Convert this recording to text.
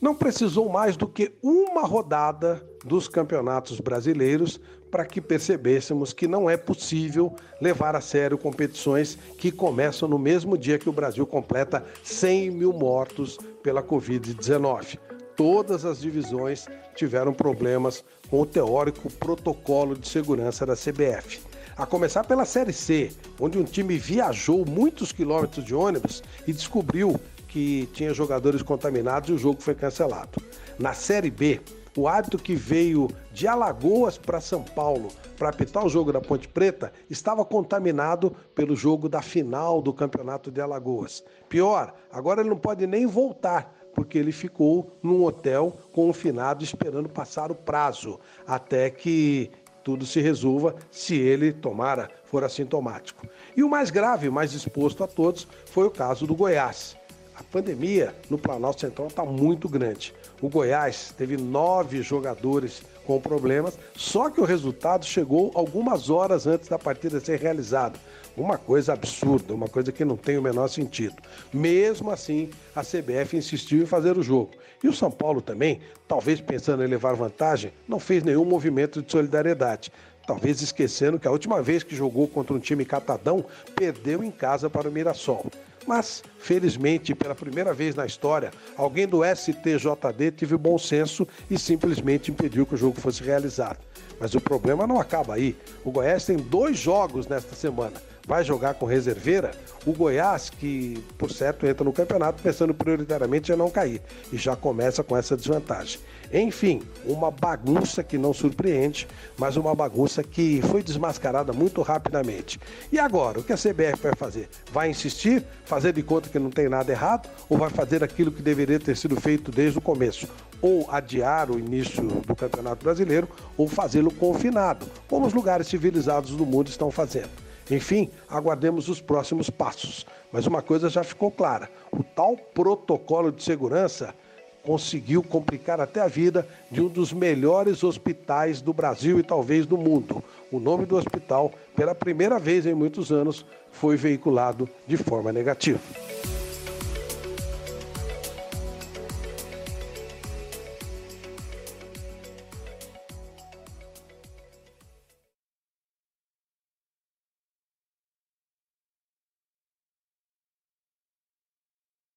Não precisou mais do que uma rodada dos campeonatos brasileiros para que percebêssemos que não é possível levar a sério competições que começam no mesmo dia que o Brasil completa 100 mil mortos pela Covid-19. Todas as divisões tiveram problemas com o teórico protocolo de segurança da CBF. A começar pela Série C, onde um time viajou muitos quilômetros de ônibus e descobriu que tinha jogadores contaminados e o jogo foi cancelado. Na Série B, o árbitro que veio de Alagoas para São Paulo para apitar o jogo da Ponte Preta estava contaminado pelo jogo da final do Campeonato de Alagoas. Pior, agora ele não pode nem voltar, porque ele ficou num hotel confinado esperando passar o prazo, até que tudo se resolva se ele, tomara, for assintomático. E o mais grave, mais exposto a todos, foi o caso do Goiás. A pandemia no Planalto Central está muito grande. O Goiás teve nove jogadores com problemas, só que o resultado chegou algumas horas antes da partida ser realizada. Uma coisa absurda, uma coisa que não tem o menor sentido. Mesmo assim, a CBF insistiu em fazer o jogo. E o São Paulo também, talvez pensando em levar vantagem, não fez nenhum movimento de solidariedade. Talvez esquecendo que a última vez que jogou contra um time catadão, perdeu em casa para o Mirassol. Mas, felizmente, pela primeira vez na história, alguém do STJD teve bom senso e simplesmente impediu que o jogo fosse realizado. Mas o problema não acaba aí. O Goiás tem dois jogos nesta semana vai jogar com reserveira, o Goiás, que por certo entra no campeonato pensando prioritariamente em não cair, e já começa com essa desvantagem. Enfim, uma bagunça que não surpreende, mas uma bagunça que foi desmascarada muito rapidamente. E agora, o que a CBF vai fazer? Vai insistir, fazer de conta que não tem nada errado, ou vai fazer aquilo que deveria ter sido feito desde o começo? Ou adiar o início do Campeonato Brasileiro, ou fazê-lo confinado, como os lugares civilizados do mundo estão fazendo. Enfim, aguardemos os próximos passos. Mas uma coisa já ficou clara: o tal protocolo de segurança conseguiu complicar até a vida de um dos melhores hospitais do Brasil e talvez do mundo. O nome do hospital, pela primeira vez em muitos anos, foi veiculado de forma negativa.